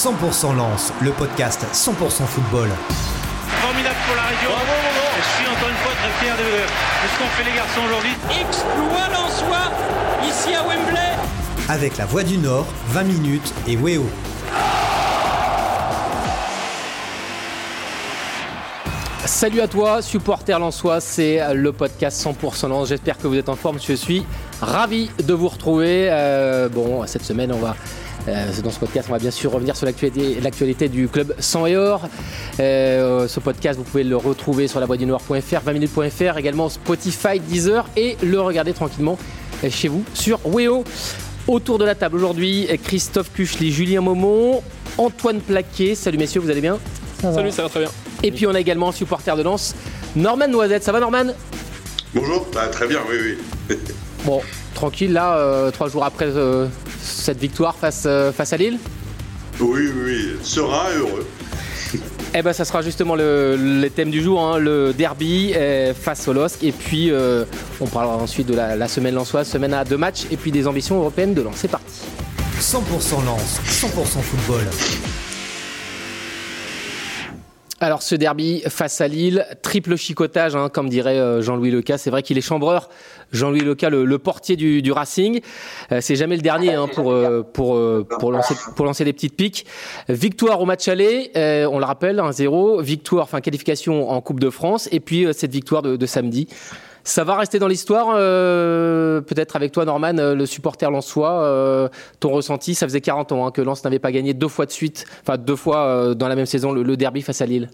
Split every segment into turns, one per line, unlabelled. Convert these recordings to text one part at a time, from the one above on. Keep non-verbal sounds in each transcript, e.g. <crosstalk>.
100% Lance, le podcast 100% football.
Formidable pour la région. Je suis encore une fois très fier de, de ce qu'ont fait les garçons aujourd'hui.
Exploit Lensois, ici à Wembley.
Avec la Voix du Nord, 20 minutes et Weo.
Salut à toi, supporter Lensois, c'est le podcast 100% Lens. J'espère que vous êtes en forme. Je suis ravi de vous retrouver. Euh, bon, cette semaine, on va dans ce podcast, on va bien sûr revenir sur l'actualité du club 100 et or. Euh, ce podcast, vous pouvez le retrouver sur la voie du noir.fr, 20minutes.fr, également Spotify, Deezer et le regarder tranquillement chez vous sur Weo. Autour de la table aujourd'hui, Christophe Cuchely, Julien Maumont, Antoine Plaquet. Salut messieurs, vous allez bien?
Salut, ça va très bien.
Et puis on a également supporter de Lens, Norman Noisette. Ça va Norman?
Bonjour, bah, très bien, oui, oui.
bon, tranquille là, euh, trois jours après euh, cette victoire face, euh, face à Lille
Oui, oui, et heureux. <laughs>
Eh ben, ça sera justement le, les thèmes du jour, hein, le derby face au LOSC. Et puis, on parlera ensuite de la, la semaine lançoise, semaine à deux matchs, et puis des ambitions européennes de Lens. C'est parti.
100% Lens, 100% football.
Alors ce derby face à Lille, triple chicotage, hein, comme dirait Jean-Louis Leca. C'est vrai qu'il est chambreur. Jean-Louis Leca, le, portier du, Racing. Euh, c'est jamais le dernier hein, pour euh, pour euh, pour lancer pour des petites piques. Victoire au match aller, on le rappelle, 1-0. Victoire, enfin qualification en Coupe de France, et puis cette victoire de samedi. Ça va rester dans l'histoire, euh, peut-être avec toi Norman, le supporter lensois, euh, ton ressenti, ça faisait 40 ans hein, que Lens n'avait pas gagné deux fois de suite, enfin deux fois euh, dans la même saison le derby face à Lille.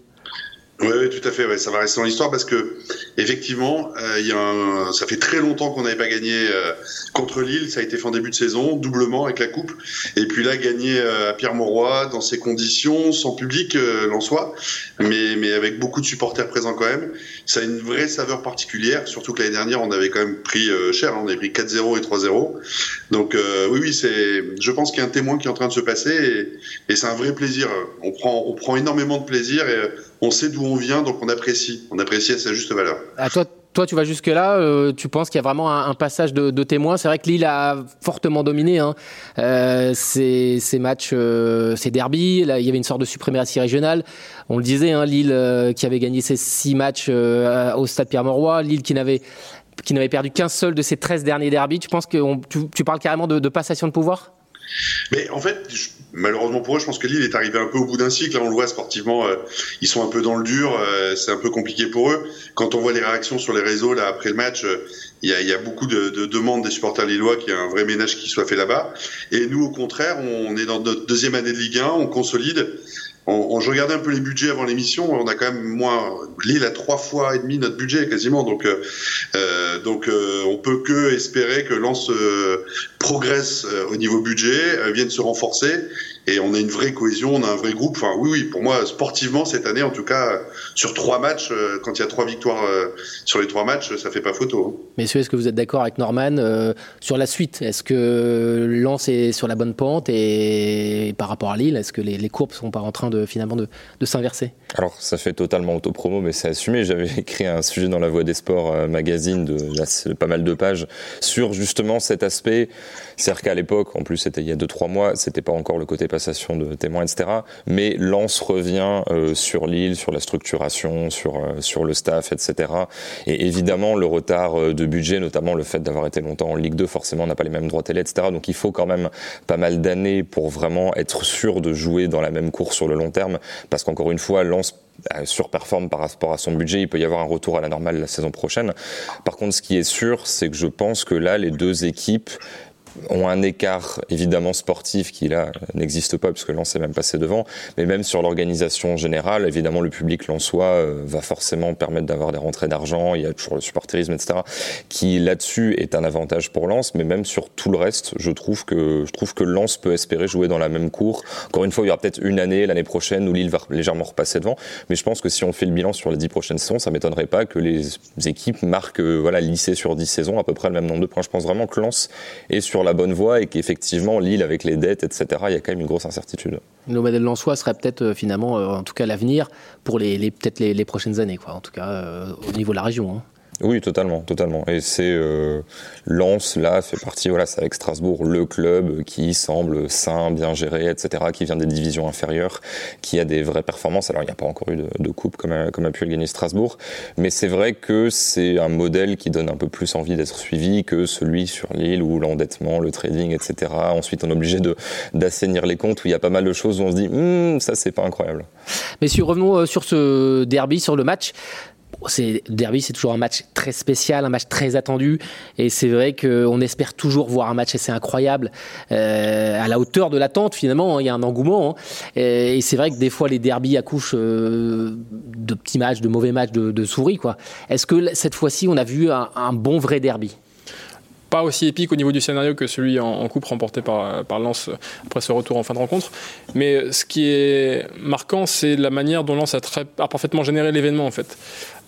Oui, oui, tout à fait. Ouais, ça va rester dans l'histoire parce que effectivement, euh, y a un, ça fait très longtemps qu'on n'avait pas gagné euh, contre Lille. Ça a été fait en début de saison, doublement avec la coupe. Et puis là, gagner euh, à Pierre Mauroy dans ces conditions, sans public, euh, l'en soit, mais mais avec beaucoup de supporters présents quand même. Ça a une vraie saveur particulière. Surtout que l'année dernière, on avait quand même pris cher. Hein, on avait pris 4-0 et 3-0. Donc oui, oui, c'est. Je pense qu'il y a un témoin qui est en train de se passer et, et c'est un vrai plaisir. On prend on prend énormément de plaisir et on sait d'où on vient, donc on apprécie. On apprécie à sa juste valeur.
À toi, toi, tu vas jusque-là, euh, tu penses qu'il y a vraiment un, passage de, de témoin. C'est vrai que Lille a fortement dominé hein, euh, ces, matchs, euh, ces derbies. Là, il y avait une sorte de suprématie régionale. On le disait, hein, Lille euh, qui avait gagné ses six matchs au stade Pierre-Mauroy, Lille qui n'avait qui n'avait perdu qu'un seul de ses 13 derniers derbies. Tu penses que tu, parles carrément de passation de pouvoir?
Mais en fait, je, malheureusement pour eux, je pense que Lille est arrivé un peu au bout d'un cycle. Là, on le voit sportivement, euh, ils sont un peu dans le dur. Euh, c'est un peu compliqué pour eux. Quand on voit les réactions sur les réseaux là après le match, il euh, y, a, y, a, beaucoup de, de, demandes des supporters lillois qu'il y a un vrai ménage qui soit fait là-bas. Et nous, au contraire, on est dans notre deuxième année de Ligue 1, on consolide. On, on, je regardais un peu les budgets avant l'émission. On a quand même moins Lille a trois fois et demi notre budget quasiment. Donc, euh, donc euh, on peut que espérer que Lens euh, progresse au niveau budget, vienne se renforcer et on a une vraie cohésion, on a un vrai groupe. Enfin, oui, oui, pour moi, sportivement, cette année, en tout cas, sur trois matchs, euh, quand il y a trois victoires euh, sur les trois matchs, ça fait pas photo. Hein.
Messieurs, est-ce que vous êtes d'accord avec Norman euh, sur la suite? Est-ce que Lens est sur la bonne pente? Et, et par rapport à Lille, est-ce que les, les, courbes sont pas en train de finalement de, de s'inverser?
Alors, ça fait totalement autopromo, mais c'est assumé. J'avais <laughs> écrit un sujet dans la Voix des Sports euh, magazine de là, pas mal de pages sur justement cet aspect. C'est-à-dire qu'à l'époque, en plus, c'était il y a deux trois mois, c'était pas encore le côté de témoins, etc. Mais Lens revient euh, sur l'île, sur la structuration, sur, euh, sur le staff, etc. Et évidemment, le retard euh, de budget, notamment le fait d'avoir été longtemps en Ligue 2, forcément, on n'a pas les mêmes droits télé, etc. Donc il faut quand même pas mal d'années pour vraiment être sûr de jouer dans la même course sur le long terme. Parce qu'encore une fois, Lens surperforme par rapport à son budget, il peut y avoir un retour à la normale la saison prochaine. Par contre, ce qui est sûr, c'est que je pense que là, les deux équipes ont un écart évidemment sportif qui là n'existe pas puisque Lens est même passé devant, mais même sur l'organisation générale, évidemment le public lensois euh, va forcément permettre d'avoir des rentrées d'argent, il y a toujours le supporterisme, etc., qui là-dessus est un avantage pour Lens, mais même sur tout le reste, je trouve que je trouve que Lens peut espérer jouer dans la même cour. Encore une fois, il y aura peut-être une année l'année prochaine où Lille va légèrement repasser devant, mais je pense que si on fait le bilan sur les dix prochaines saisons, ça m'étonnerait pas que les équipes marquent euh, voilà lycée sur dix saisons à peu près le même nombre de points. Je pense vraiment que Lens est sur la bonne voie et qu'effectivement Lille avec les dettes, etc., il y a quand même une grosse incertitude.
Le modèle Lensois serait peut-être euh, finalement, euh, en tout cas l'avenir pour les, peut-être les, prochaines années, quoi. En tout cas euh, au niveau de la région. Hein.
Oui, totalement, totalement. Et c'est euh, là fait partie, voilà, c'est avec Strasbourg le club qui semble sain, bien géré, etc., qui vient des divisions inférieures, qui a des vraies performances. Alors il n'y a pas encore eu de, coupe comme a, pu le gagner Strasbourg, mais c'est vrai que c'est un modèle qui donne un peu plus envie d'être suivi que celui sur l'île où l'endettement, le trading, etc. Ensuite on est obligé d'assainir les comptes où il y a pas mal de choses où on se dit hm, ça c'est pas incroyable.
Messieurs, revenons euh, sur ce derby, sur le match c'est derby, c'est toujours un match très spécial, un match très attendu, et c'est vrai qu'on espère toujours voir un match assez incroyable, euh, à la hauteur de l'attente. Finalement, hein, il y a un engouement, hein. et, c'est vrai que des fois les derbies accouchent euh, de petits matchs, de mauvais matchs, de, souris, quoi. Est-ce que cette fois-ci, on a vu un bon vrai derby?
Aussi épique au niveau du scénario que celui en, coupe remporté par, par Lens après ce retour en fin de rencontre. Mais ce qui est marquant, c'est la manière dont Lens a, très, parfaitement généré l'événement en fait.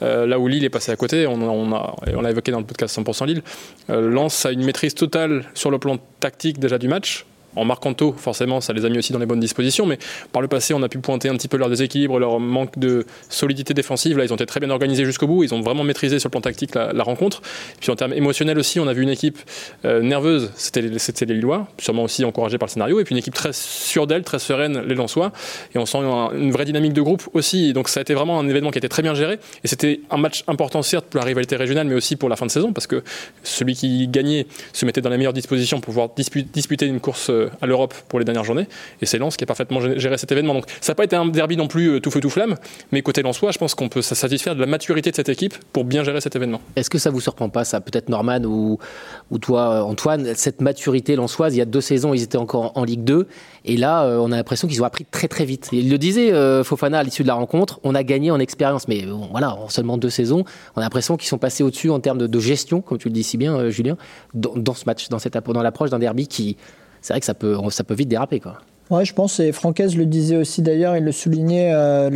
Euh, là où Lille est passé à côté, on, on a, on l'a évoqué dans le podcast 100% Lille, euh, Lens a une maîtrise totale sur le plan tactique déjà du match, en marquant tôt, forcément, ça les a mis aussi dans les bonnes dispositions. Mais par le passé, on a pu pointer un petit peu leur déséquilibre, leur manque de solidité défensive. Là, ils ont été très bien organisés jusqu'au bout. Ils ont vraiment maîtrisé sur le plan tactique la, la rencontre. Puis en termes émotionnels aussi, on a vu une équipe euh, nerveuse, c'était les Lillois, sûrement aussi encouragée par le scénario. Et puis une équipe très sûre d'elle, très sereine, les Lensois. Et on sent une, vraie dynamique de groupe aussi. Donc ça a été vraiment un événement qui a été très bien géré. Et c'était un match important, certes, pour la rivalité régionale, mais aussi pour la fin de saison, parce que celui qui gagnait se mettait dans les meilleures dispositions pour pouvoir disputer une course à l'Europe pour les dernières journées. Et c'est Lens qui a parfaitement géré cet événement. Donc ça n'a pas été un derby non plus euh, tout feu tout flamme, mais côté Lensois, je pense qu'on peut satisfaire de la maturité de cette équipe pour bien gérer cet événement.
Est-ce que ça vous surprend pas, ça Peut-être Norman ou, ou toi, euh, Antoine, cette maturité lensoise, il y a deux saisons, ils étaient encore en, Ligue 2, et là, euh, on a l'impression qu'ils ont appris très très vite. Il le disait, Fofana, à l'issue de la rencontre, on a gagné en expérience, mais voilà, en seulement deux saisons, on a l'impression qu'ils sont passés au-dessus en termes de, gestion, comme tu le dis si bien, Julien, dans, dans, ce match, dans, cette, dans l'approche d'un derby qui c'est vrai que ça peut, ça peut vite déraper. Quoi.
Ouais, je pense, et Francaise le disait aussi d'ailleurs, il le soulignait, euh,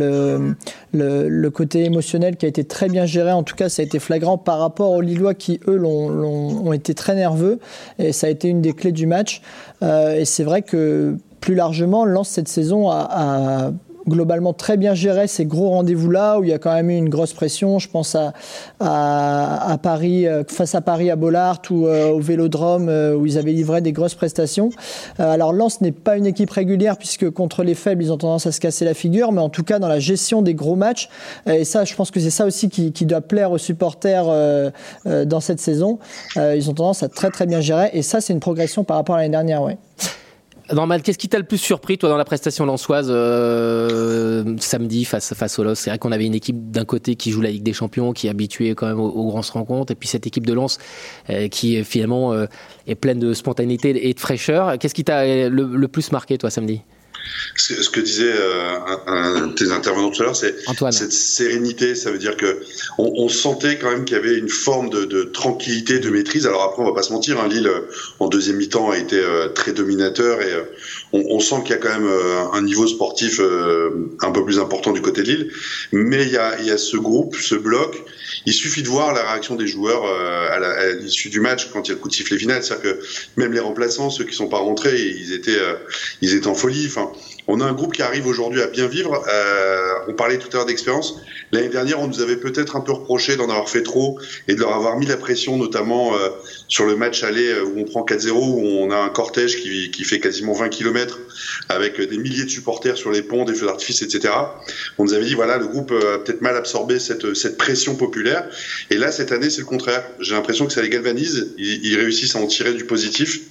le, le, côté émotionnel qui a été très bien géré, en tout cas ça a été flagrant par rapport aux Lillois qui, eux, l'ont, ont été très nerveux, et ça a été une des clés du match. Euh, et c'est vrai que plus largement, Lens cette saison a, a globalement très bien géré ces gros rendez-vous-là, où il y a quand même eu une grosse pression. Je pense à, à, à Paris, euh, face à Paris à Bollard ou euh, au Vélodrome, euh, où ils avaient livré des grosses prestations. Alors Lens n'est pas une équipe régulière, puisque contre les faibles, ils ont tendance à se casser la figure, mais en tout cas dans la gestion des gros matchs, et ça, je pense que c'est ça aussi qui, qui, doit plaire aux supporters euh, dans cette saison, ils ont tendance à très très bien gérer, et ça, c'est une progression par rapport à l'année dernière, ouais.
Normal, qu'est-ce qui t'a le plus surpris, toi, dans la prestation lançoise euh, samedi face, face au LOS? C'est vrai qu'on avait une équipe d'un côté qui joue la Ligue des Champions, qui est habituée quand même aux, grandes rencontres, et puis cette équipe de Lens euh, qui finalement euh, est pleine de spontanéité et de fraîcheur. Qu'est-ce qui t'a le, le, plus marqué, toi, samedi?
Ce, ce que disait euh, un, un, de tes intervenants tout à l'heure, c'est cette sérénité. Ça veut dire que on, on sentait quand même qu'il y avait une forme de, de, tranquillité, de maîtrise. Alors après, on va pas se mentir, hein, Lille en deuxième mi-temps a été euh, très dominateur et euh, on, on, sent qu'il y a quand même euh, un niveau sportif euh, un peu plus important du côté de Lille. Mais il y a, y a ce groupe, ce bloc. Il suffit de voir la réaction des joueurs euh, à l'issue du match quand il y a le coup de sifflet final. C'est-à-dire que même les remplaçants, ceux qui sont pas rentrés, ils étaient, ils étaient en folie. Enfin, on a un groupe qui arrive aujourd'hui à bien vivre. On parlait tout à l'heure d'expérience. L'année dernière, on nous avait peut-être un peu reproché d'en avoir fait trop et de leur avoir mis la pression, notamment euh, sur le match aller euh, où on prend 4-0, où on a un cortège qui, qui, fait quasiment 20 km avec des milliers de supporters sur les ponts, des feux d'artifice, etc. On nous avait dit, voilà, le groupe a peut-être mal absorbé cette, cette pression populaire. Et là, cette année, c'est le contraire. J'ai l'impression que ça les galvanise. Ils, ils réussissent à en tirer du positif.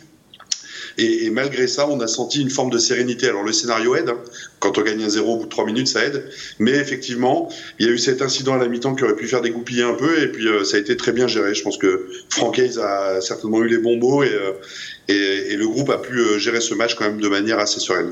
Et, malgré ça, on a senti une forme de sérénité. Alors le scénario aide, hein. quand on gagne un zéro au bout de trois minutes, ça aide. Mais effectivement, il y a eu cet incident à la mi-temps qui aurait pu faire dégoupiller un peu, et puis euh, ça a été très bien géré. Je pense que Franck Hayes a certainement eu les bons mots, et, euh, et, et le groupe a pu euh, gérer ce match quand même de manière assez sereine.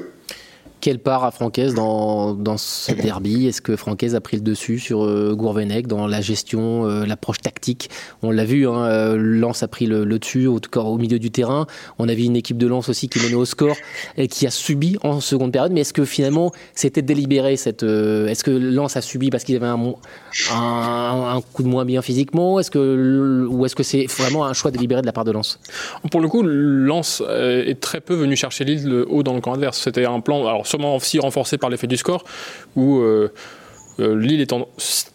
Quelle part a Francaise dans, dans ce derby? Est-ce que Francaise a pris le dessus sur euh, Gourvenec dans la gestion, euh, l'approche tactique? On l'a vu, hein, euh, Lens a pris le, le, dessus, au, milieu du terrain. On a vu une équipe de Lens aussi qui menait au score et qui a subi en seconde période. Mais est-ce que finalement c'était délibéré cette euh, Est-ce que Lens a subi parce qu'il avait un, coup de moins bien physiquement? Est-ce que ou est-ce que c'est vraiment un choix délibéré de la part de Lens?
Pour le coup, Lens est très peu venu chercher Lille haut dans le camp adverse. C'était un plan. Sûrement aussi renforcé par l'effet du score, où euh, euh, Lille étant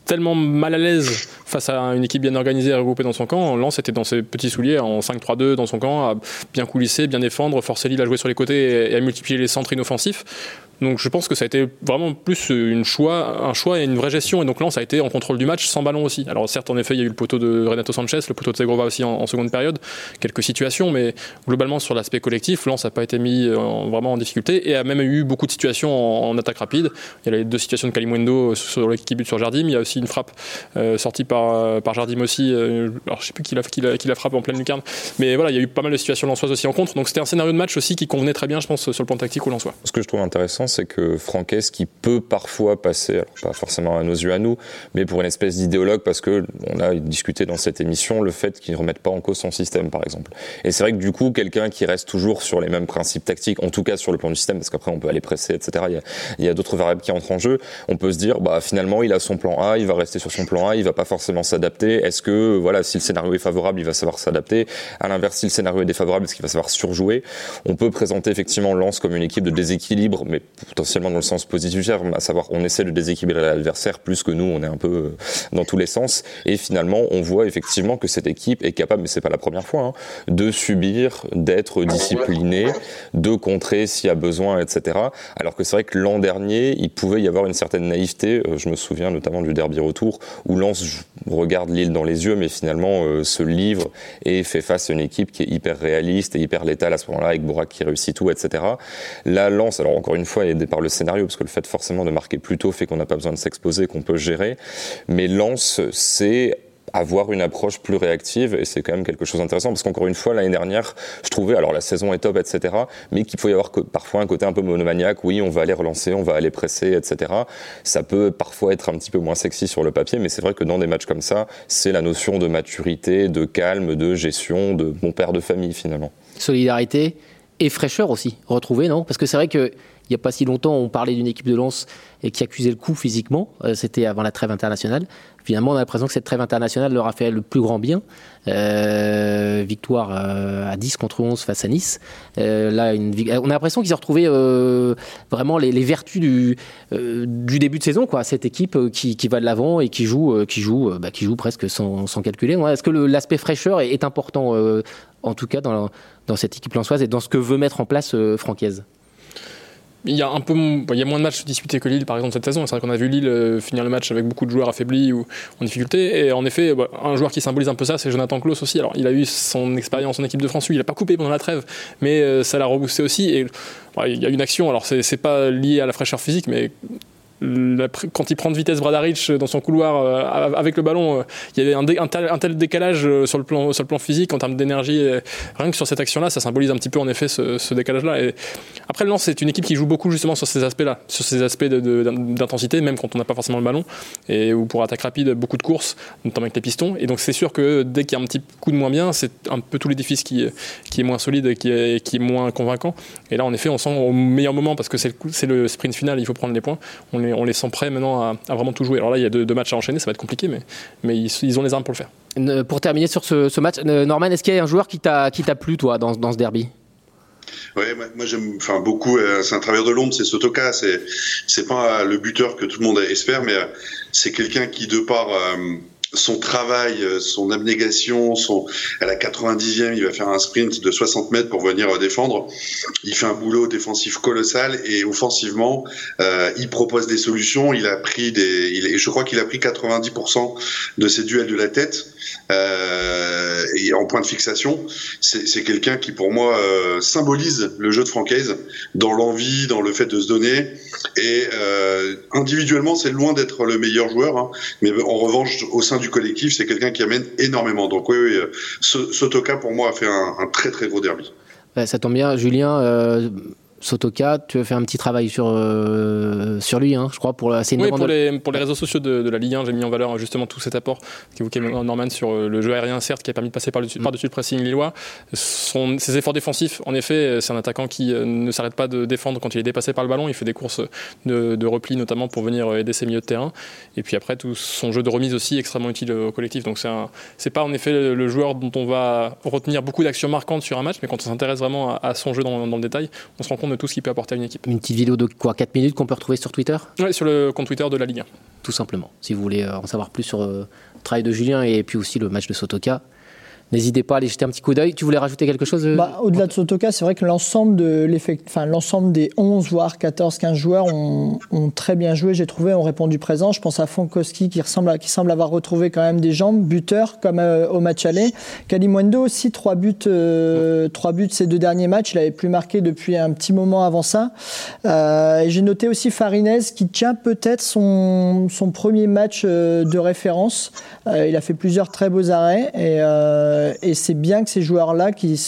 tellement mal à l'aise face à une équipe bien organisée et regroupée dans son camp, Lens était dans ses petits souliers en 5-3-2 dans son camp, à bien coulisser, bien défendre, forcer Lille à jouer sur les côtés et à multiplier les centres inoffensifs. Donc je pense que ça a été vraiment plus un choix et une vraie gestion. Et donc là, ça a été en contrôle du match sans ballon aussi. Alors certes, en effet, il y a eu le poteau de Renato Sanchez, le poteau de Segrova aussi en, seconde période, quelques situations, mais globalement sur l'aspect collectif, Lens n'a pas été mis vraiment en difficulté et a même eu beaucoup de situations en, attaque rapide. Il y a les deux situations de Kalimwendo sur l'équipe but sur Jardim. Il y a aussi une frappe euh, sortie par, euh, Jardim aussi. Euh, alors je sais plus qui l'a qui qui frappe en pleine lucarne. Mais voilà, il y a eu pas mal de situations lensoises aussi en contre. Donc c'était un scénario de match aussi qui convenait très bien, je pense, sur le plan tactique au lensois.
Ce que je trouve intéressant, c'est que Franquès, qui peut parfois passer, pas forcément à nos yeux à nous, mais pour une espèce d'idéologue, parce que on a discuté dans cette émission le fait qu'il ne remette pas en cause son système, par exemple. Et c'est vrai que du coup, quelqu'un qui reste toujours sur les mêmes principes tactiques, en tout cas sur le plan du système, parce qu'après on peut aller presser, etc. Il y a, d'autres variables qui entrent en jeu. On peut se dire, bah finalement, il a son plan A, il va rester sur son plan A, il va pas forcément s'adapter. Est-ce que, voilà, si le scénario est favorable, il va savoir s'adapter. À l'inverse, si le scénario est défavorable, est-ce qu'il va savoir surjouer? On peut présenter effectivement Lens comme une équipe de déséquilibre, mais potentiellement dans le sens positif, à savoir on essaie de déséquilibrer l'adversaire plus que nous, on est un peu euh, dans tous les sens. Et finalement, on voit effectivement que cette équipe est capable, mais c'est pas la première fois, hein, de subir, d'être disciplinée, de contrer s'il y a besoin, etc. Alors que c'est vrai que l'an dernier, il pouvait y avoir une certaine naïveté. Euh, je me souviens notamment du derby retour où Lens regarde l'île dans les yeux, mais finalement euh, se livre et fait face à une équipe qui est hyper réaliste et hyper létale à ce moment-là, avec Bourak qui réussit tout, etc. La Lens, alors encore une fois, par le scénario, parce que le fait forcément de marquer plus tôt fait qu'on n'a pas besoin de s'exposer, qu'on peut gérer, mais Lens, c'est avoir une approche plus réactive et c'est quand même quelque chose d'intéressant parce qu'encore une fois l'année dernière je trouvais alors la saison est top etc mais qu'il faut y avoir parfois un côté un peu monomaniaque. Oui on va aller relancer on va aller presser etc ça peut parfois être un petit peu moins sexy sur le papier mais c'est vrai que dans des matchs comme ça c'est la notion de maturité de calme de gestion de bon père de famille finalement.
Solidarité et fraîcheur aussi retrouver non? Parce que c'est vrai que il n'y a pas si longtemps, on parlait d'une équipe de lance et qui accusait le coup physiquement. Euh, c'était avant la trêve internationale. Finalement, on a l'impression que cette trêve internationale leur a fait le plus grand bien. Euh, victoire euh, à 10 contre 11 face à Nice. là, une, on a l'impression qu'ils ont retrouvé vraiment les, vertus du, début de saison. Quoi. Cette équipe qui, va de l'avant et qui joue, qui joue, bah, qui joue presque sans, calculer. Est-ce que l'aspect fraîcheur est, important, en tout cas, dans, cette équipe lançoise et dans ce que veut mettre en place Francaise
il y a un peu il y a moins de matchs disputés que Lille par exemple cette saison. C'est vrai qu'on a vu Lille euh, finir le match avec beaucoup de joueurs affaiblis ou en difficulté. Et en effet bah, un joueur qui symbolise un peu ça c'est Jonathan Klaus aussi. Alors il a eu son expérience en équipe de France lui il a pas coupé pendant la trêve mais euh, ça l'a reboosté aussi. Et il y a une action. Alors c'est pas lié à la fraîcheur physique mais quand il prend de vitesse Bradaric dans son couloir euh, avec le ballon, euh, il y avait un, tel, décalage euh, sur le plan, physique en termes d'énergie. Rien que sur cette action-là, ça symbolise un petit peu en effet ce, décalage-là. Après, le Lens, c'est une équipe qui joue beaucoup justement sur ces aspects-là, sur ces aspects d'intensité, même quand on n'a pas forcément le ballon, et où pour attaque rapide, beaucoup de courses, notamment avec les pistons. Et donc c'est sûr que dès qu'il y a un petit coup de moins bien, c'est un peu tout l'édifice qui, est moins solide, qui est, qui est moins convaincant. Et là, en effet, on sent au meilleur moment, parce que c'est le, sprint final, il faut prendre les points. On les sent prêts maintenant à, vraiment tout jouer. Alors là, il y a deux, matchs à enchaîner, ça va être compliqué, mais, mais ils, ont les armes pour le faire.
Pour terminer sur ce, match, Norman, est-ce qu'il y a un joueur qui t'a plu, toi, dans, dans ce derby?
Ouais, moi j'aime, enfin beaucoup. Euh, c'est un travailleur de l'ombre, c'est Sotoka. C'est c'est pas le buteur que tout le monde espère, mais euh, c'est quelqu'un qui de par euh, son travail, euh, son abnégation, son à la 90e, il va faire un sprint de 60 mètres pour venir défendre. Il fait un boulot défensif colossal et offensivement, euh, il propose des solutions. Il a pris des, je crois qu'il a pris 90% de ses duels de la tête euh, et en point de fixation. C'est quelqu'un qui pour moi euh, symbolise le jeu de Francaise dans l'envie, dans le fait de se donner. Et euh, individuellement, c'est loin d'être le meilleur joueur, hein, mais en revanche, au sein du collectif, c'est quelqu'un qui amène énormément. Donc oui, oui Sotoka pour moi a fait un, un très très gros derby.
Ça tombe bien, Julien. Euh, Sotoka, tu as fait un petit travail sur, euh, sur lui, hein, je crois, pour
assez Oui, pour les, pour les réseaux sociaux de, la Ligue 1, j'ai mis en valeur justement tout cet apport qu'évoquait Norman sur euh, le jeu aérien, certes, qui a permis de passer par-dessus par -dessus le pressing lillois. Son, ses efforts défensifs, en effet, c'est un attaquant qui euh, ne s'arrête pas de défendre quand il est dépassé par le ballon. Il fait des courses de, repli, notamment pour venir aider ses milieux de terrain. Et puis après, tout son jeu de remise aussi extrêmement utile au collectif. Donc c'est pas en effet le, joueur dont on va retenir beaucoup d'actions marquantes sur un match, mais quand on s'intéresse vraiment à, son jeu dans, dans, le détail, on se rend compte compte de tout ce qu'il peut apporter à une équipe.
Une petite vidéo de quoi 4 minutes qu'on peut retrouver sur Twitter
Oui, sur le compte Twitter de la Ligue 1.
Tout simplement. Si vous voulez en savoir plus sur le travail de Julien et puis aussi le match de Sotoka, N'hésitez pas à aller jeter un petit coup d'œil. Tu voulais rajouter quelque chose euh,
bah, Au-delà de Sotoka, c'est vrai que l'ensemble de enfin, des 11, voire 14, 15 joueurs ont, très bien joué, j'ai trouvé, ont répondu présent. Je pense à Fonkowski qui, semble avoir retrouvé quand même des jambes, buteur comme euh, au match aller. Kalimwendo aussi, trois buts, euh, buts ces deux derniers matchs. Il n'avait plus marqué depuis un petit moment avant ça. Euh, j'ai noté aussi Farinez qui tient peut-être son, son premier match de référence. il a fait plusieurs très beaux arrêts et euh, et c'est bien que ces joueurs-là, qui,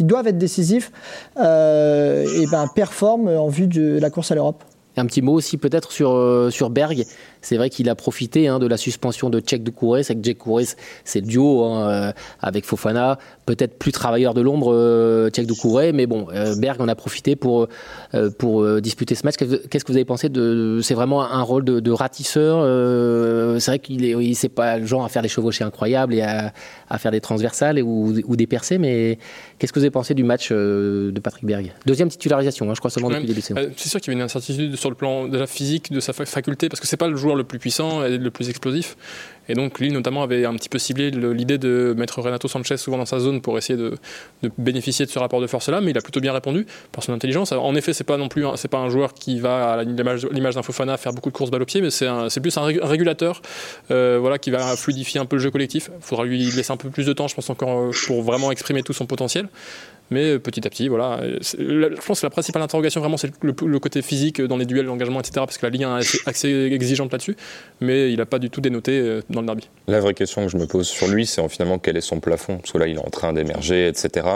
doivent être décisifs, euh, et ben, performent en vue de la course à l'Europe.
Un petit mot aussi peut-être sur, euh, sur Berg. C'est vrai qu'il a profité hein, de la suspension de Tchèque Doucouré. C'est que Jack Doucouré, c'est le duo hein, euh, avec Fofana. Peut-être plus travailleur de l'ombre, euh, Tchèque Doucouré. Mais bon, euh, Berg en a profité pour, euh, pour disputer ce match. Qu'est-ce que vous avez pensé de C'est vraiment un rôle de, de ratisseur. c'est vrai qu'il est, il, c'est pas le genre à faire des chevauchées incroyables et à, à faire des transversales ou, ou, des percées. Mais qu'est-ce que vous avez pensé du match de Patrick Berg? Deuxième titularisation, hein, je crois seulement depuis le début de saison.
C'est sûr qu'il y avait une incertitude sur le plan de la physique, de sa faculté, parce que c'est pas le joueur le plus puissant et le plus explosif. Et donc lui notamment avait un petit peu ciblé l'idée de mettre Renato Sanchez souvent dans sa zone pour essayer de, bénéficier de ce rapport de force-là, mais il a plutôt bien répondu par son intelligence. En effet, c'est pas non plus pas un joueur qui va à l'image d'un Fofana faire beaucoup de courses balle au pied, mais c'est plus un régulateur, euh, voilà, qui va fluidifier un peu le jeu collectif. Il faudra lui laisser un peu plus de temps, je pense encore, euh, pour vraiment exprimer tout son potentiel. Mais euh, petit à petit, voilà. Je pense que la principale interrogation, vraiment, c'est le, côté physique dans les duels, l'engagement, etc. Parce que la Ligue est assez exigeante là-dessus. Mais il n'a pas du tout dénoté euh, dans le derby.
La vraie question que je me pose sur lui, c'est finalement quel est son plafond? Parce que là, il est en train d'émerger, etc.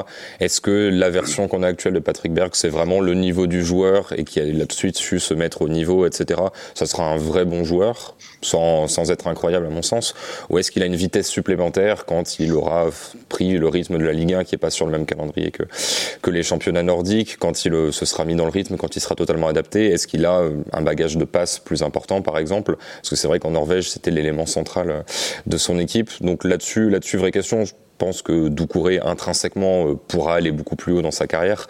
Est-ce que la version qu'on a actuelle de Patrick Berg, c'est vraiment le niveau du joueur et qui a là de suite su se mettre au niveau, etc. Ça sera un vrai bon joueur, sans, sans être incroyable à mon sens Ou est-ce qu'il a une vitesse supplémentaire quand il aura pris le rythme de la Ligue 1 qui est pas sur le même calendrier que, que les championnats nordiques, quand il euh, se sera mis dans le rythme, quand il sera totalement adapté Est-ce qu'il a euh, un bagage de passe plus important, par exemple? Parce que c'est vrai qu'en Norvège, c'était l'élément central euh, de son équipe. Donc là-dessus, là-dessus, vraie question. Pense que Doucouré intrinsèquement pourra aller beaucoup plus haut dans sa carrière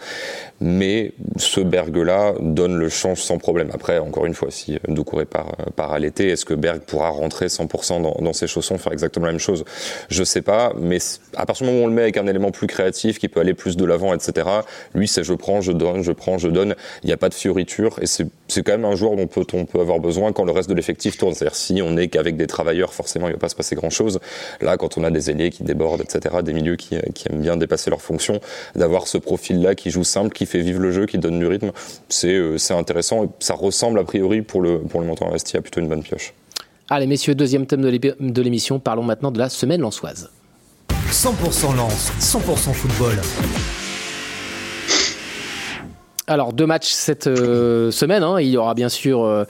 mais ce Berg-là donne le change sans problème. Après, encore une fois, si Doucouré part, part à l'été, est-ce que Berg pourra rentrer 100% dans, ses chaussons, faire exactement la même chose? Je sais pas, mais à partir du moment où on le met avec un élément plus créatif, qui peut aller plus de l'avant, etc., lui, c'est je prends, je donne, je prends, je donne. Il n'y a pas de fioriture, et c'est quand même un joueur dont peut, on peut avoir besoin quand le reste de l'effectif tourne. C'est-à-dire si on n'est qu'avec des travailleurs, forcément, il ne va pas se passer grand-chose. Là, quand on a des ailiers qui débordent, etc., des milieux qui, qui aiment bien dépasser leurs fonctions, d'avoir ce profil-là qui joue simple, qui fait vivre le jeu, qui donne du rythme, c'est euh, intéressant et ça ressemble a priori pour le, pour le montant investi à plutôt une bonne pioche.
Allez messieurs, deuxième thème de l'émission, parlons maintenant de la semaine lançoise.
100% lance, 100% football.
Alors deux matchs cette euh, semaine, hein. il y aura bien sûr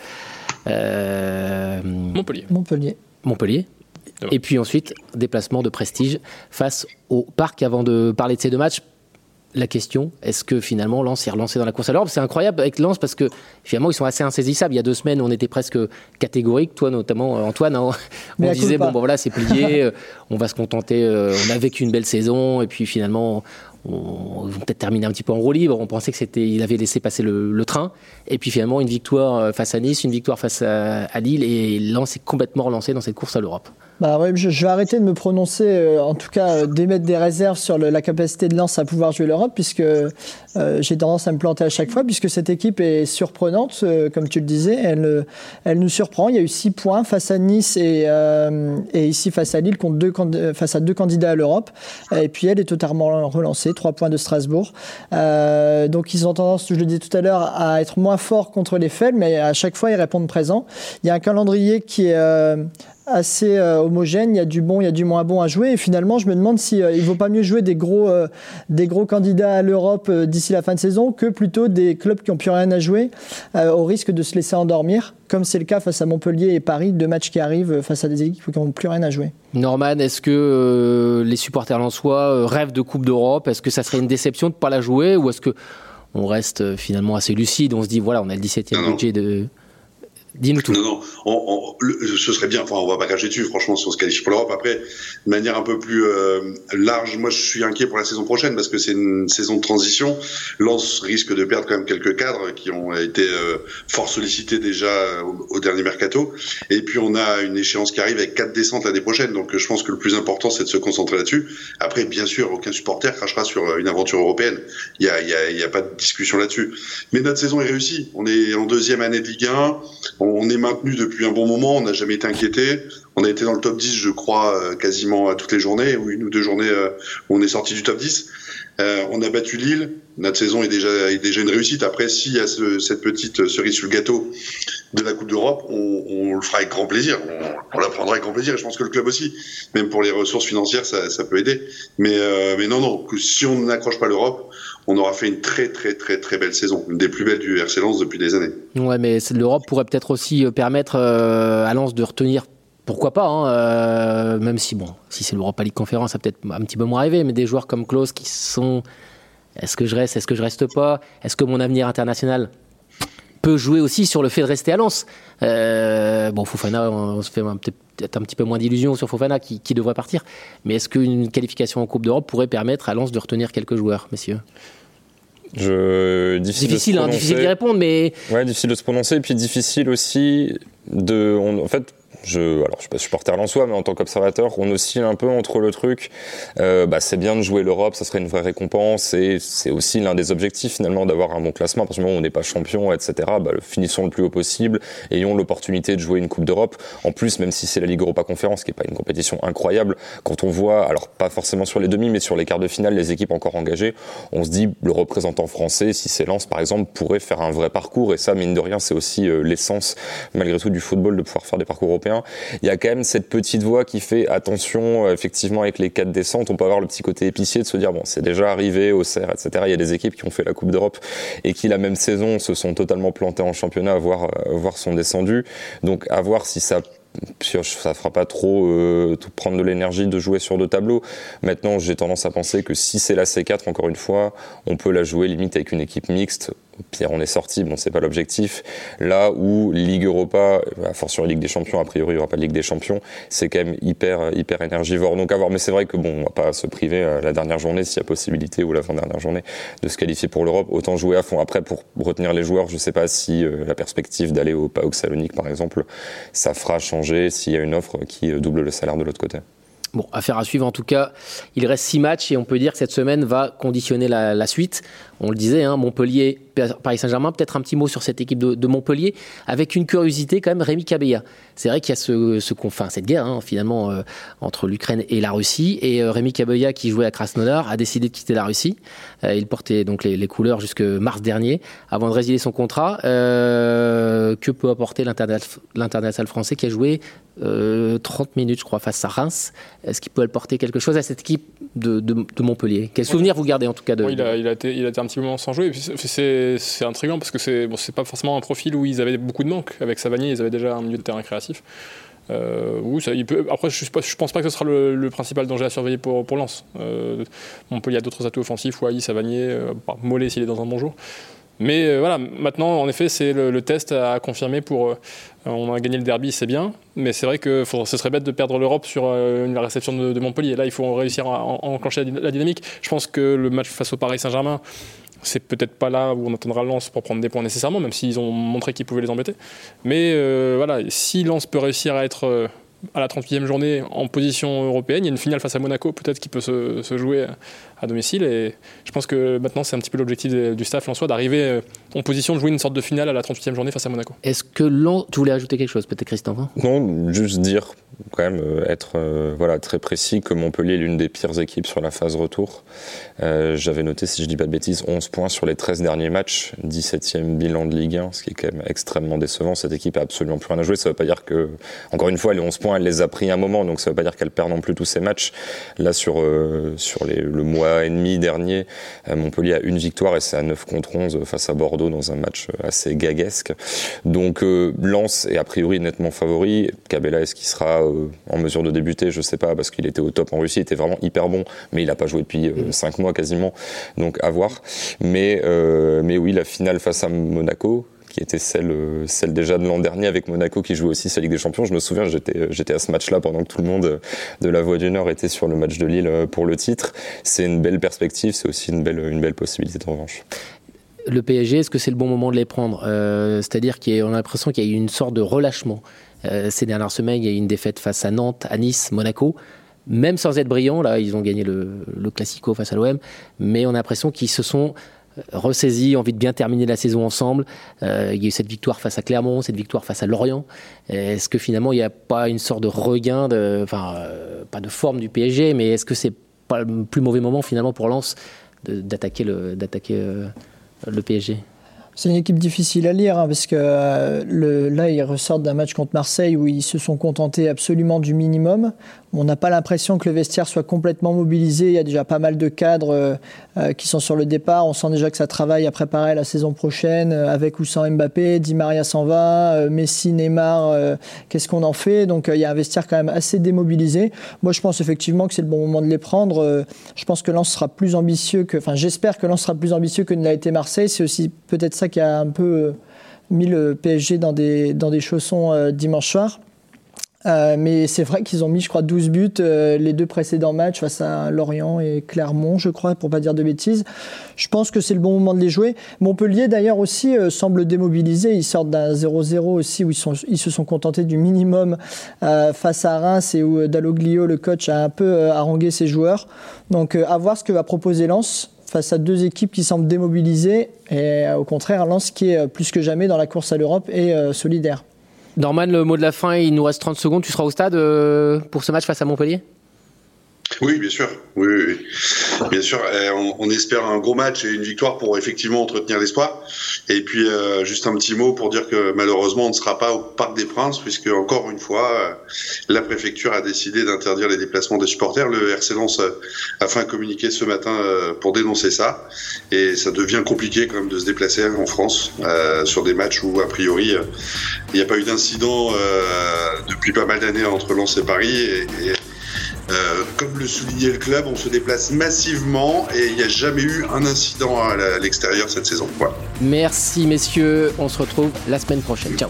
euh,
Montpellier.
Montpellier.
Montpellier. Et puis ensuite, déplacement de prestige face au Parc. Avant de parler de ces deux matchs, la question, est-ce que finalement Lens est relancé dans la course à l'Europe? C'est incroyable avec Lens parce que finalement ils sont assez insaisissables. Il y a deux semaines, on était presque catégorique, toi notamment Antoine. Hein. on disait bon, bon voilà, c'est plié, <laughs> euh, on va se contenter. Euh, on a vécu une belle saison et puis finalement on, va peut-être terminer un petit peu en roue libre. On pensait que c'était, il avait laissé passer le, train. Et puis finalement une victoire euh, face à Nice, une victoire face à, à Lille et Lens est complètement relancé dans cette course à l'Europe.
Bah ouais, je, vais arrêter de me prononcer, euh, en tout cas euh, d'émettre des réserves sur la capacité de Lens à pouvoir jouer l'Europe, puisque euh, j'ai tendance à me planter à chaque fois, puisque cette équipe est surprenante, comme tu le disais, elle, elle nous surprend. Il y a eu six points face à Nice et, et ici face à Lille, contre deux, face à deux candidats à l'Europe. Et puis elle est totalement relancée, trois points de Strasbourg. donc ils ont tendance, je le disais tout à l'heure, à être moins forts contre les faibles, mais à chaque fois ils répondent présent. Il y a un calendrier qui est assez euh, homogène. Il y a du bon, il y a du moins bon à jouer. Et finalement, je me demande si euh, il vaut pas mieux jouer des gros, euh, des gros candidats à l'Europe d'ici la fin de saison que plutôt des clubs qui ont plus rien à jouer, au risque de se laisser endormir, comme c'est le cas face à Montpellier et Paris, deux matchs qui arrivent face à des équipes qui n'ont plus rien à jouer.
Norman, est-ce que les supporters lensois rêvent de Coupe d'Europe? Est-ce que ça serait une déception de ne pas la jouer? Ou est-ce que on reste finalement assez lucide? On se dit voilà, on a le 17e budget de Dis-nous tout.
Non, non, ce serait bien. Enfin, on va pas cracher dessus, franchement, si on se qualifie pour l'Europe. Après, de manière un peu plus euh, large, moi, je suis inquiet pour la saison prochaine parce que c'est une saison de transition. Lens risque de perdre quand même quelques cadres qui ont été euh, fort sollicités déjà euh, au, dernier mercato. Et puis, on a une échéance qui arrive avec quatre descentes l'année prochaine. Donc, je pense que le plus important, c'est de se concentrer là-dessus. Après, bien sûr, aucun supporter crachera sur une aventure européenne. Il y a, y a pas de discussion là-dessus. Mais notre saison est réussie. On est en deuxième année de Ligue 1. On est maintenu depuis un bon moment, on n'a jamais été inquiété. On a été dans le top 10, je crois, euh, quasiment à toutes les journées, ou une ou deux journées euh, où on est sorti du top 10. Euh, on a battu Lille. Notre saison est déjà, est déjà une réussite. Après, s'il y a ce, cette petite cerise sur le gâteau de la Coupe d'Europe, on, on, le fera avec grand plaisir. On, on, la prendra avec grand plaisir. Je pense que le club aussi, même pour les ressources financières, ça, ça peut aider. Mais, euh, mais non, non, si on n'accroche pas l'Europe, on aura fait une très très très très belle saison, une des plus belles du RC Lens depuis des années.
Ouais, mais l'Europe pourrait peut-être aussi euh, permettre euh, à Lens de retenir pourquoi pas, hein, euh, même si bon, si c'est l'Europa League Conférence, ça peut-être un petit peu moins rêvé, mais des joueurs comme Klaus qui sont est-ce que je reste, est-ce que je reste pas, est-ce que mon avenir international peut jouer aussi sur le fait de rester à Lens? Bon, Fofana, on se fait peut-être un petit peu moins d'illusions sur Fofana qui, qui, devrait partir, mais est-ce qu'une qualification en Coupe d'Europe pourrait permettre à Lens de retenir quelques joueurs, messieurs?
Je... Difficile,
difficile,
de
hein, difficile d'y répondre, mais.
Ouais, difficile de se prononcer, et puis difficile aussi de. On... En fait, je, alors je suis pas supporter soi, mais en tant qu'observateur, on oscille un peu entre le truc. Euh, bah, c'est bien de jouer l'Europe, ça serait une vraie récompense, et c'est aussi l'un des objectifs finalement d'avoir un bon classement. Parce que on n'est pas champion, etc. Bah, finissons le plus haut possible, ayons l'opportunité de jouer une Coupe d'Europe. En plus, même si c'est la Ligue Europa Conférence, qui est pas une compétition incroyable, quand on voit, alors pas forcément sur les demi, mais sur les quarts de finale, les équipes encore engagées, on se dit le représentant français, si c'est Lens par exemple, pourrait faire un vrai parcours. Et ça, mine de rien, c'est aussi euh, l'essence malgré tout du football de pouvoir faire des parcours européens. Il y a quand même cette petite voix qui fait attention, euh, effectivement, avec les quatre descentes, on peut avoir le petit côté épicier de se dire, bon, c'est déjà arrivé au CER, etc. Il y a des équipes qui ont fait la Coupe d'Europe et qui, la même saison, se sont totalement plantées en championnat, voire, euh, voire sont descendues. Donc, à voir si ça ça fera pas trop euh, prendre de l'énergie de jouer sur deux tableaux. Maintenant, j'ai tendance à penser que si c'est la C4, encore une fois, on peut la jouer limite avec une équipe mixte. Pierre, on est sorti, bon, c'est pas l'objectif. Là où Ligue Europa, à force sur la Ligue des Champions, a priori, il n'y aura pas de Ligue des Champions, c'est quand même hyper, hyper énergivore. Donc à. Mais c'est vrai que bon, on va pas se priver euh, la dernière journée, s'il y a possibilité, ou l'avant-dernière journée, de se qualifier pour l'Europe. Autant jouer à fond. Après, pour retenir les joueurs, je sais pas si euh, la perspective d'aller au PAOK Salonique, par exemple, ça fera changer s'il y a une offre qui euh, double le salaire de l'autre côté.
Bon, affaire à suivre en tout cas. Il reste six matchs et on peut dire que cette semaine va conditionner la, la suite. On le disait, hein, Montpellier, Paris Saint-Germain. Peut-être un petit mot sur cette équipe de, Montpellier, avec une curiosité quand même, Rémi Cabella. C'est vrai qu'il y a ce, ce cette guerre hein, finalement euh, entre l'Ukraine et la Russie. Et euh, Rémi Cabella, qui jouait à Krasnodar, a décidé de quitter la Russie. Euh, il portait donc les, les, couleurs jusque mars dernier, avant de résilier son contrat. Que peut apporter l'international français qui a joué 30 minutes, je crois, face à Reims? Est-ce qu'il peut apporter quelque chose à cette équipe de, de, de Montpellier Quel souvenir vous gardez en tout cas de,
bon, il, a, il, a été, il a été un petit moment sans jouer. C'est intriguant parce que c'est bon, pas forcément un profil où ils avaient beaucoup de manque. Avec Savanier, ils avaient déjà un milieu de terrain créatif. Euh, oui, ça, il peut, après, je ne pense pas que ce sera le, le, principal danger à surveiller pour, pour Lens. Euh, Montpellier a d'autres atouts offensifs, Wai, Savanier, euh, Mollet s'il est dans un bon jour. Mais euh, voilà, maintenant, en effet, c'est le, test à confirmer pour. Euh, on a gagné le derby, c'est bien, mais c'est vrai que ce serait bête de perdre l'Europe sur euh, la réception de, de, Montpellier. Là, il faut réussir à, enclencher la, dynamique. Je pense que le match face au Paris Saint-Germain, c'est peut-être pas là où on attendra Lens pour prendre des points nécessairement, même s'ils ont montré qu'ils pouvaient les embêter. Mais euh, voilà, si Lens peut réussir à être à la 38e journée en position européenne, il y a une finale face à Monaco peut-être qui peut se, se, jouer à domicile. Et je pense que maintenant, c'est un petit peu l'objectif du staff lensois d'arriver euh, en position de jouer une sorte de finale à la 38e journée face à Monaco.
Est-ce que Lens, tu voulais ajouter quelque chose, peut-être Christophe
Non, juste dire quand même être euh, voilà très précis que Montpellier est l'une des pires équipes sur la phase retour. Euh, J'avais noté, si je dis pas de bêtises, 11 points sur les 13 derniers matchs, 17e bilan de Ligue 1, ce qui est quand même extrêmement décevant. Cette équipe a absolument plus rien à jouer. Ça veut pas dire que, encore une fois, les 11 points, elle les a pris un moment, donc ça veut pas dire qu'elle perd non plus tous ses matchs. Là, sur euh, sur le mois et demi dernier, euh, Montpellier a une victoire et c'est à 9 contre 11 face à Bordeaux dans un match assez gaguesque. Donc euh, Lens est a priori nettement favori. Cabella, est-ce qu'il sera en mesure de débuter, je sais pas, parce qu'il était au top en Russie, il était vraiment hyper bon, mais il n'a pas joué depuis 5 mois quasiment, donc à voir. Mais, euh, mais oui, la finale face à Monaco, qui était celle, celle déjà de l'an dernier avec Monaco qui joue aussi sa Ligue des Champions. Je me souviens, j'étais, j'étais à ce match-là pendant que tout le monde de la Voix du Nord était sur le match de Lille pour le titre. C'est une belle perspective, c'est aussi une belle, une belle possibilité de revanche
le PSG, est-ce que c'est le bon moment de les prendre? C'est-à-dire qu'on a l'impression qu'il y a eu une sorte de relâchement. ces dernières semaines, il y a eu une défaite face à Nantes, à Nice, Monaco même sans être brillants, là, ils ont gagné le, le Classico face à l'OM, mais on a l'impression qu'ils se sont ressaisis, envie de bien terminer la saison ensemble. Euh, il y a eu cette victoire face à Clermont, cette victoire face à Lorient. Est-ce que finalement il n'y a pas une sorte de regain, de, enfin euh, pas de forme du PSG, mais est-ce que c'est pas le plus mauvais moment finalement pour Lens d'attaquer le, euh, le PSG
c'est une équipe difficile à lire hein, parce que le, là, ils ressortent d'un match contre Marseille où ils se sont contentés absolument du minimum. On n'a pas l'impression que le vestiaire soit complètement mobilisé. Il y a déjà pas mal de cadres euh, euh, qui sont sur le départ. On sent déjà que ça travaille à préparer la saison prochaine avec ou sans Mbappé. Di Maria s'en va, Messi, Neymar. Qu'est-ce qu'on en fait? Donc il y a un vestiaire quand même assez démobilisé. Moi, je pense effectivement que c'est le bon moment de les prendre. je pense que Lens sera plus ambitieux que, enfin, j'espère que Lens sera plus ambitieux que ne l'a été Marseille. C'est aussi peut-être ça qui a un peu euh, mis le PSG dans des, dans des chaussons euh, dimanche soir. Euh, mais c'est vrai qu'ils ont mis, je crois, 12 buts les deux précédents matchs face à Lorient et Clermont, je crois, pour pas dire de bêtises. Je pense que c'est le bon moment de les jouer. Montpellier, d'ailleurs, aussi semble démobilisé. Ils sortent d'un 0-0 aussi où ils, ils se sont contentés du minimum face à Reims et où Dalloglio, le coach, a un peu harangué ses joueurs. Donc, à voir ce que va proposer Lens face à deux équipes qui semblent démobilisées et euh, au contraire Lens qui est euh, plus que jamais dans la course à l'Europe et euh, solidaire.
Norman, le mot de la fin, il nous reste 30 secondes. Tu seras au stade pour ce match face à Montpellier?
Oui, bien sûr. Oui, oui, bien sûr. On, espère un gros match et une victoire pour effectivement entretenir l'espoir. Et puis euh, juste un petit mot pour dire que malheureusement on ne sera pas au Parc des Princes puisque encore une fois euh, la préfecture a décidé d'interdire les déplacements des supporters. Le RC Lens euh, a fait un communiqué ce matin pour dénoncer ça et ça devient compliqué quand même de se déplacer en France sur des matchs où a priori il n'y a pas eu d'incident depuis pas mal d'années entre Lens et Paris euh, comme le soulignait le club, on se déplace massivement et il n'y a jamais eu un incident à l'extérieur cette saison.
Merci messieurs, on se retrouve la semaine prochaine. Ciao.